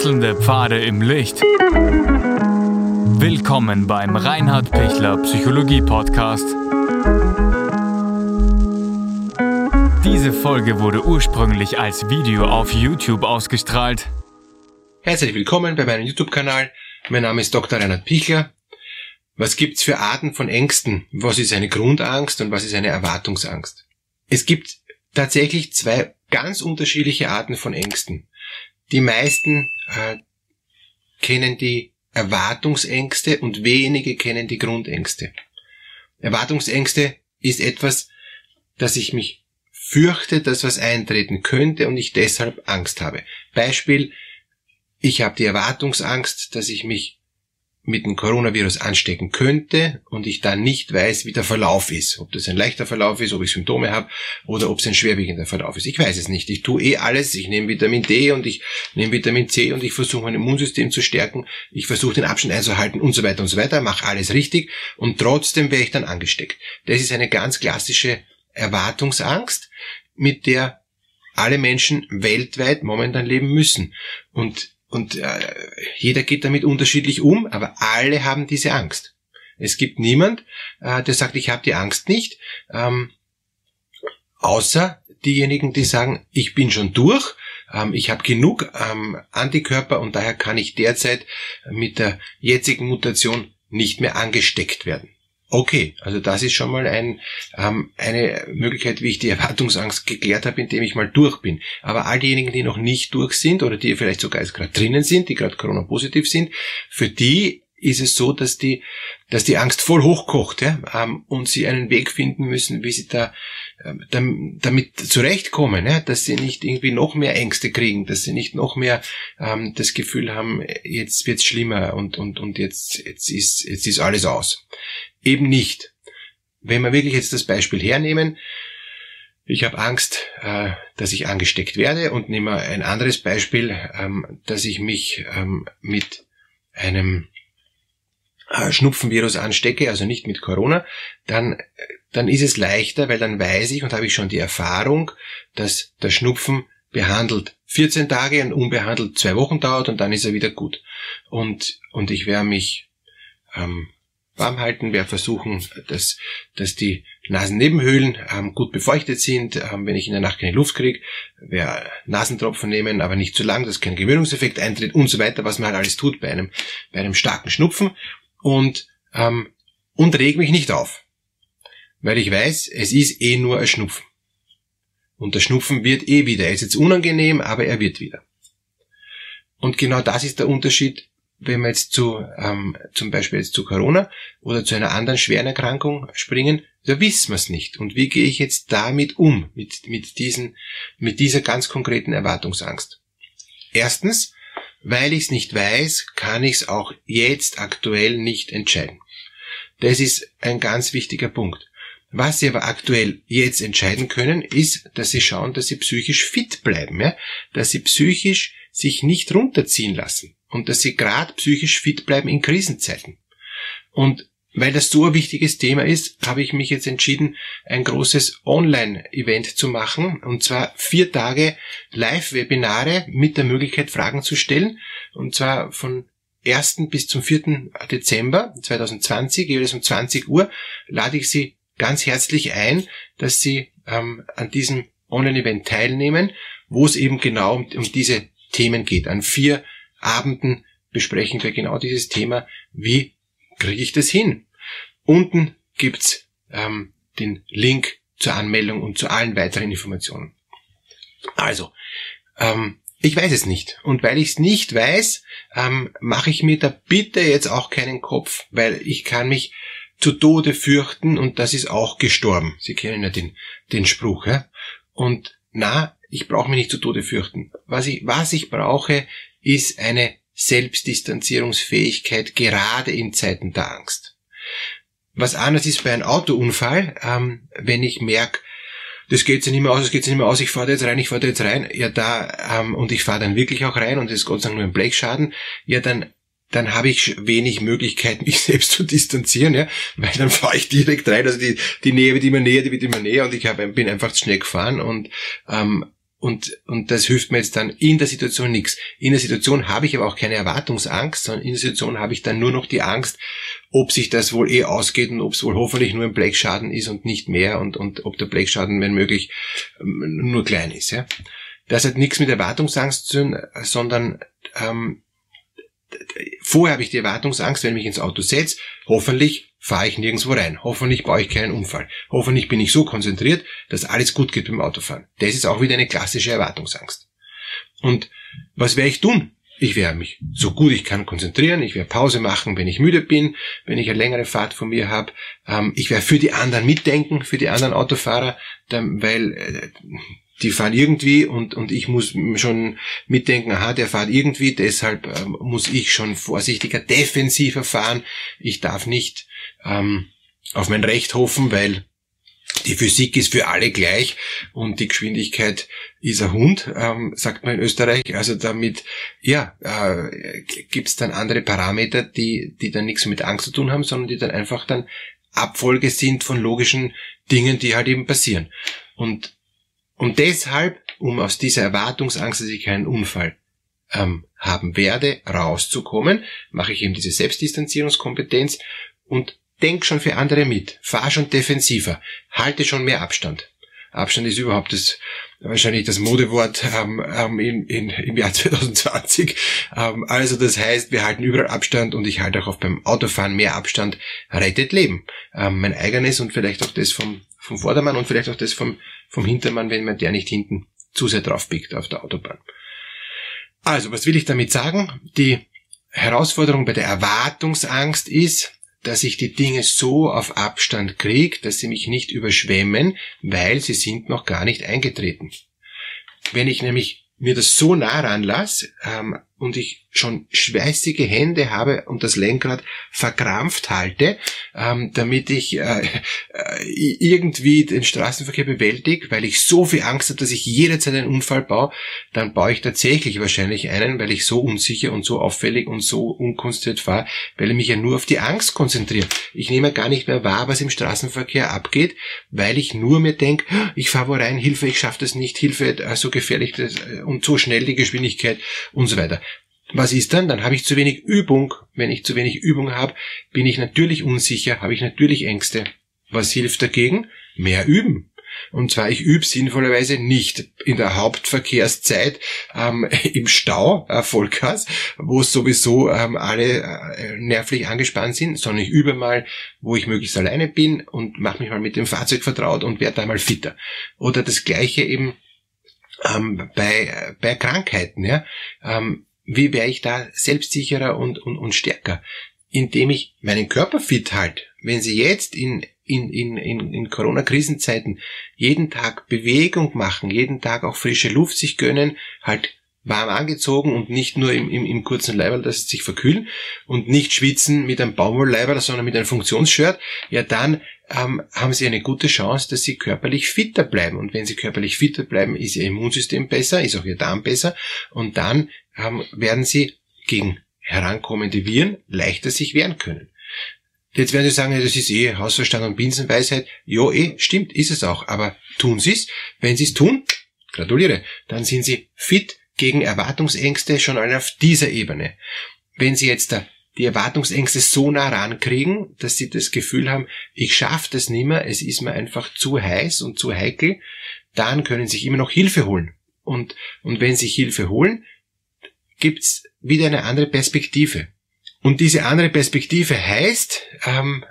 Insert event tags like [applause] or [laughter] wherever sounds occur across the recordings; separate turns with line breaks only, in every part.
Wechselnde Pfade im Licht. Willkommen beim Reinhard Pichler Psychologie Podcast. Diese Folge wurde ursprünglich als Video auf YouTube ausgestrahlt.
Herzlich willkommen bei meinem YouTube-Kanal. Mein Name ist Dr. Reinhard Pichler. Was gibt's für Arten von Ängsten? Was ist eine Grundangst und was ist eine Erwartungsangst? Es gibt tatsächlich zwei ganz unterschiedliche Arten von Ängsten. Die meisten äh, kennen die Erwartungsängste und wenige kennen die Grundängste. Erwartungsängste ist etwas, dass ich mich fürchte, dass was eintreten könnte und ich deshalb Angst habe. Beispiel, ich habe die Erwartungsangst, dass ich mich mit dem Coronavirus anstecken könnte und ich dann nicht weiß, wie der Verlauf ist. Ob das ein leichter Verlauf ist, ob ich Symptome habe oder ob es ein schwerwiegender Verlauf ist. Ich weiß es nicht. Ich tue eh alles. Ich nehme Vitamin D und ich nehme Vitamin C und ich versuche mein Immunsystem zu stärken. Ich versuche den Abstand einzuhalten und so weiter und so weiter. Mache alles richtig und trotzdem wäre ich dann angesteckt. Das ist eine ganz klassische Erwartungsangst, mit der alle Menschen weltweit momentan leben müssen. Und und äh, jeder geht damit unterschiedlich um, aber alle haben diese Angst. Es gibt niemand, äh, der sagt, ich habe die Angst nicht, ähm, außer diejenigen, die sagen, ich bin schon durch, ähm, ich habe genug ähm, Antikörper und daher kann ich derzeit mit der jetzigen Mutation nicht mehr angesteckt werden. Okay, also das ist schon mal ein, ähm, eine Möglichkeit, wie ich die [laughs] Erwartungsangst geklärt habe, indem ich mal durch bin. Aber all diejenigen, die noch nicht durch sind oder die vielleicht sogar jetzt gerade drinnen sind, die gerade Corona-positiv sind, für die ist es so, dass die, dass die Angst voll hochkocht ja, ähm, und sie einen Weg finden müssen, wie sie da ähm, damit zurechtkommen, ja, dass sie nicht irgendwie noch mehr Ängste kriegen, dass sie nicht noch mehr ähm, das Gefühl haben, jetzt wird's schlimmer und und und jetzt jetzt ist jetzt ist alles aus. Eben nicht. Wenn wir wirklich jetzt das Beispiel hernehmen, ich habe Angst, äh, dass ich angesteckt werde und nehme ein anderes Beispiel, ähm, dass ich mich ähm, mit einem äh, Schnupfenvirus anstecke, also nicht mit Corona, dann, dann ist es leichter, weil dann weiß ich und habe ich schon die Erfahrung, dass der Schnupfen behandelt 14 Tage und unbehandelt zwei Wochen dauert und dann ist er wieder gut. Und, und ich werde mich ähm, warm halten, werde versuchen, dass, dass die Nasennebenhöhlen ähm, gut befeuchtet sind, ähm, wenn ich in der Nacht keine Luft kriege, werde Nasentropfen nehmen, aber nicht zu lang, dass kein Gewöhnungseffekt eintritt und so weiter, was man halt alles tut bei einem, bei einem starken Schnupfen und, ähm, und reg mich nicht auf. Weil ich weiß, es ist eh nur ein Schnupfen. Und der Schnupfen wird eh wieder. Er ist jetzt unangenehm, aber er wird wieder. Und genau das ist der Unterschied, wenn wir jetzt zu, ähm, zum Beispiel jetzt zu Corona oder zu einer anderen schweren Erkrankung springen, da wissen wir es nicht. Und wie gehe ich jetzt damit um, mit, mit, diesen, mit dieser ganz konkreten Erwartungsangst? Erstens, weil ich es nicht weiß, kann ich es auch jetzt aktuell nicht entscheiden. Das ist ein ganz wichtiger Punkt. Was Sie aber aktuell jetzt entscheiden können, ist, dass Sie schauen, dass Sie psychisch fit bleiben, ja? dass Sie psychisch sich nicht runterziehen lassen und dass Sie gerade psychisch fit bleiben in Krisenzeiten. Und weil das so ein wichtiges Thema ist, habe ich mich jetzt entschieden, ein großes Online-Event zu machen. Und zwar vier Tage Live-Webinare mit der Möglichkeit, Fragen zu stellen. Und zwar von 1. bis zum 4. Dezember 2020, jeweils um 20 Uhr, lade ich Sie ganz herzlich ein, dass Sie ähm, an diesem Online-Event teilnehmen, wo es eben genau um, um diese Themen geht. An vier Abenden besprechen wir genau dieses Thema, wie kriege ich das hin? Unten gibt's ähm, den Link zur Anmeldung und zu allen weiteren Informationen. Also, ähm, ich weiß es nicht. Und weil ich es nicht weiß, ähm, mache ich mir da bitte jetzt auch keinen Kopf, weil ich kann mich zu Tode fürchten und das ist auch gestorben. Sie kennen ja den, den Spruch. Ja? Und na, ich brauche mich nicht zu Tode fürchten. Was ich, was ich brauche, ist eine Selbstdistanzierungsfähigkeit gerade in Zeiten der Angst. Was anders ist bei einem Autounfall, ähm, wenn ich merke, das geht sich nicht mehr aus, das geht sich nicht mehr aus, ich fahre jetzt rein, ich fahre jetzt rein, ja da, ähm, und ich fahre dann wirklich auch rein und das ist Gott sei Dank nur ein Blechschaden, ja dann dann habe ich wenig Möglichkeit, [laughs] mich selbst zu distanzieren, ja, weil dann fahre ich direkt rein. Also die, die Nähe wird immer näher, die wird immer näher und ich hab, bin einfach schnell gefahren und ähm, und, und das hilft mir jetzt dann in der Situation nichts. In der Situation habe ich aber auch keine Erwartungsangst, sondern in der Situation habe ich dann nur noch die Angst, ob sich das wohl eh ausgeht und ob es wohl hoffentlich nur ein Blechschaden ist und nicht mehr und, und ob der Blechschaden, wenn möglich, ähm, nur klein ist. Ja. Das hat nichts mit Erwartungsangst zu tun, sondern ähm, vorher habe ich die Erwartungsangst, wenn ich mich ins Auto setze, hoffentlich fahre ich nirgendwo rein. Hoffentlich baue ich keinen Unfall. Hoffentlich bin ich so konzentriert, dass alles gut geht beim Autofahren. Das ist auch wieder eine klassische Erwartungsangst. Und was werde ich tun? Ich werde mich so gut ich kann konzentrieren, ich werde Pause machen, wenn ich müde bin, wenn ich eine längere Fahrt von mir habe. Ähm, ich werde für die anderen mitdenken, für die anderen Autofahrer, weil äh, die fahren irgendwie und, und ich muss schon mitdenken, aha, der fährt irgendwie, deshalb ähm, muss ich schon vorsichtiger, defensiver fahren. Ich darf nicht ähm, auf mein Recht hoffen, weil die Physik ist für alle gleich und die Geschwindigkeit ist ein Hund, ähm, sagt man in Österreich. Also damit, ja, äh, gibt dann andere Parameter, die, die dann nichts mit Angst zu tun haben, sondern die dann einfach dann Abfolge sind von logischen Dingen, die halt eben passieren. Und und deshalb, um aus dieser Erwartungsangst, dass ich keinen Unfall ähm, haben werde, rauszukommen, mache ich eben diese Selbstdistanzierungskompetenz und denk schon für andere mit, fahr schon defensiver, halte schon mehr Abstand. Abstand ist überhaupt das wahrscheinlich das Modewort ähm, ähm, in, in, im Jahr [laughs] 2020. Ähm, also das heißt, wir halten überall Abstand und ich halte auch beim Autofahren mehr Abstand, rettet Leben. Ähm, mein eigenes und vielleicht auch das vom, vom Vordermann und vielleicht auch das vom, vom Hintermann, wenn man der nicht hinten zu sehr drauf biegt auf der Autobahn. Also, was will ich damit sagen? Die Herausforderung bei der Erwartungsangst ist, dass ich die Dinge so auf Abstand kriege, dass sie mich nicht überschwemmen, weil sie sind noch gar nicht eingetreten. Wenn ich nämlich mir das so nah ranlasse ähm, und ich schon schweißige Hände habe und das Lenkrad verkrampft halte, ähm, damit ich äh, äh, irgendwie den Straßenverkehr bewältige, weil ich so viel Angst habe, dass ich jederzeit einen Unfall baue, dann baue ich tatsächlich wahrscheinlich einen, weil ich so unsicher und so auffällig und so unkonzentriert fahre, weil ich mich ja nur auf die Angst konzentriere. Ich nehme gar nicht mehr wahr, was im Straßenverkehr abgeht, weil ich nur mir denke, ich fahre wo rein, Hilfe, ich schaffe das nicht, Hilfe, äh, so gefährlich das, äh, und so schnell die Geschwindigkeit und so weiter. Was ist dann? Dann habe ich zu wenig Übung. Wenn ich zu wenig Übung habe, bin ich natürlich unsicher, habe ich natürlich Ängste. Was hilft dagegen? Mehr üben. Und zwar, ich übe sinnvollerweise nicht in der Hauptverkehrszeit ähm, [laughs] im Stau, äh, Vollgas, wo sowieso ähm, alle äh, nervlich angespannt sind, sondern ich übe mal, wo ich möglichst alleine bin und mache mich mal mit dem Fahrzeug vertraut und werde da mal fitter. Oder das gleiche eben ähm, bei, äh, bei Krankheiten. Ja? Ähm, wie wäre ich da selbstsicherer und, und, und stärker? Indem ich meinen Körper fit halte. Wenn Sie jetzt in, in, in, in, in Corona-Krisenzeiten jeden Tag Bewegung machen, jeden Tag auch frische Luft sich gönnen, halt warm angezogen und nicht nur im, im, im kurzen Leiberl, dass sie sich verkühlen und nicht schwitzen mit einem Baumwollleiberl, sondern mit einem Funktionsshirt, ja dann ähm, haben sie eine gute Chance, dass sie körperlich fitter bleiben. Und wenn sie körperlich fitter bleiben, ist ihr Immunsystem besser, ist auch ihr Darm besser und dann ähm, werden sie gegen herankommende Viren leichter sich wehren können. Jetzt werden Sie sagen, das ist eh Hausverstand und Binsenweisheit. Jo, eh, stimmt, ist es auch. Aber tun Sie es. Wenn Sie es tun, gratuliere, dann sind Sie fit gegen Erwartungsängste schon auf dieser Ebene. Wenn Sie jetzt die Erwartungsängste so nah rankriegen, dass Sie das Gefühl haben, ich schaffe das nicht mehr, es ist mir einfach zu heiß und zu heikel, dann können Sie sich immer noch Hilfe holen. Und, und wenn Sie Hilfe holen, gibt's wieder eine andere Perspektive. Und diese andere Perspektive heißt, ähm,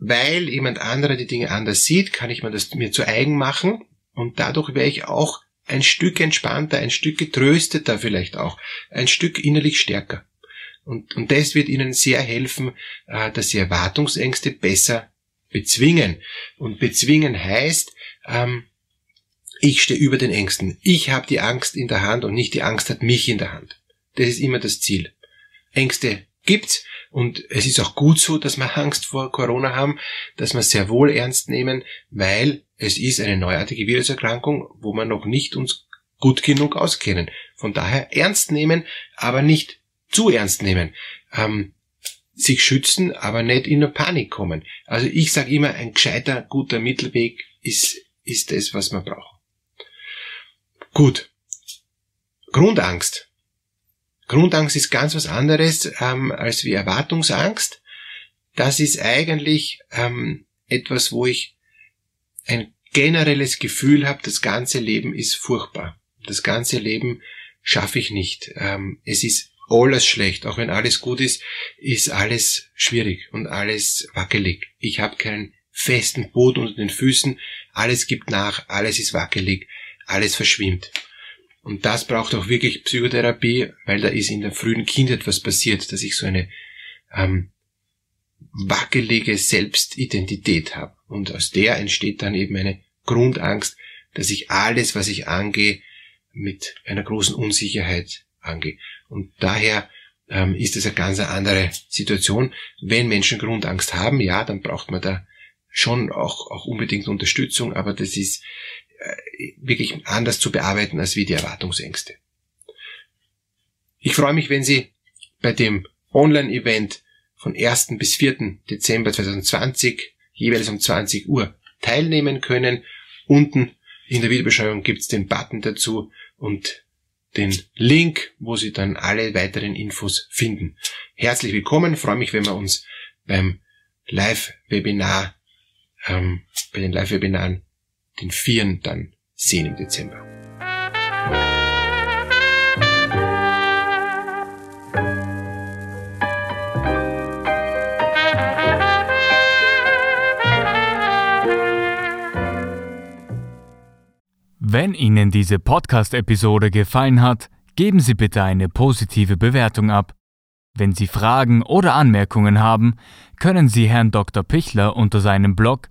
weil jemand anderer die Dinge anders sieht, kann ich mir das mir zu eigen machen und dadurch wäre ich auch ein Stück entspannter, ein Stück getrösteter vielleicht auch, ein Stück innerlich stärker. Und, und das wird Ihnen sehr helfen, äh, dass Sie Erwartungsängste besser bezwingen. Und bezwingen heißt, ähm, ich stehe über den Ängsten. Ich habe die Angst in der Hand und nicht die Angst hat mich in der Hand. Das ist immer das Ziel. Ängste gibt's und es ist auch gut so, dass wir Angst vor Corona haben, dass wir sehr wohl ernst nehmen, weil es ist eine neuartige Viruserkrankung, wo wir noch nicht uns gut genug auskennen. Von daher ernst nehmen, aber nicht zu ernst nehmen. Ähm, sich schützen, aber nicht in eine Panik kommen. Also ich sage immer, ein gescheiter, guter Mittelweg ist, ist das, was man braucht. Gut. Grundangst. Grundangst ist ganz was anderes ähm, als wie Erwartungsangst. Das ist eigentlich ähm, etwas, wo ich ein generelles Gefühl habe, das ganze Leben ist furchtbar. Das ganze Leben schaffe ich nicht. Ähm, es ist alles schlecht. Auch wenn alles gut ist, ist alles schwierig und alles wackelig. Ich habe keinen festen Boden unter den Füßen. Alles gibt nach, alles ist wackelig, alles verschwimmt. Und das braucht auch wirklich Psychotherapie, weil da ist in der frühen Kindheit was passiert, dass ich so eine ähm, wackelige Selbstidentität habe. Und aus der entsteht dann eben eine Grundangst, dass ich alles, was ich angehe, mit einer großen Unsicherheit angehe. Und daher ähm, ist es eine ganz andere Situation. Wenn Menschen Grundangst haben, ja, dann braucht man da schon auch, auch unbedingt Unterstützung, aber das ist wirklich anders zu bearbeiten als wie die Erwartungsängste. Ich freue mich, wenn Sie bei dem Online-Event von 1. bis 4. Dezember 2020 jeweils um 20 Uhr teilnehmen können. Unten in der Videobeschreibung gibt es den Button dazu und den Link, wo Sie dann alle weiteren Infos finden. Herzlich willkommen, freue mich, wenn wir uns beim Live-Webinar, ähm, bei den Live-Webinaren, den Vieren dann sehen im Dezember.
Wenn Ihnen diese Podcast-Episode gefallen hat, geben Sie bitte eine positive Bewertung ab. Wenn Sie Fragen oder Anmerkungen haben, können Sie Herrn Dr. Pichler unter seinem Blog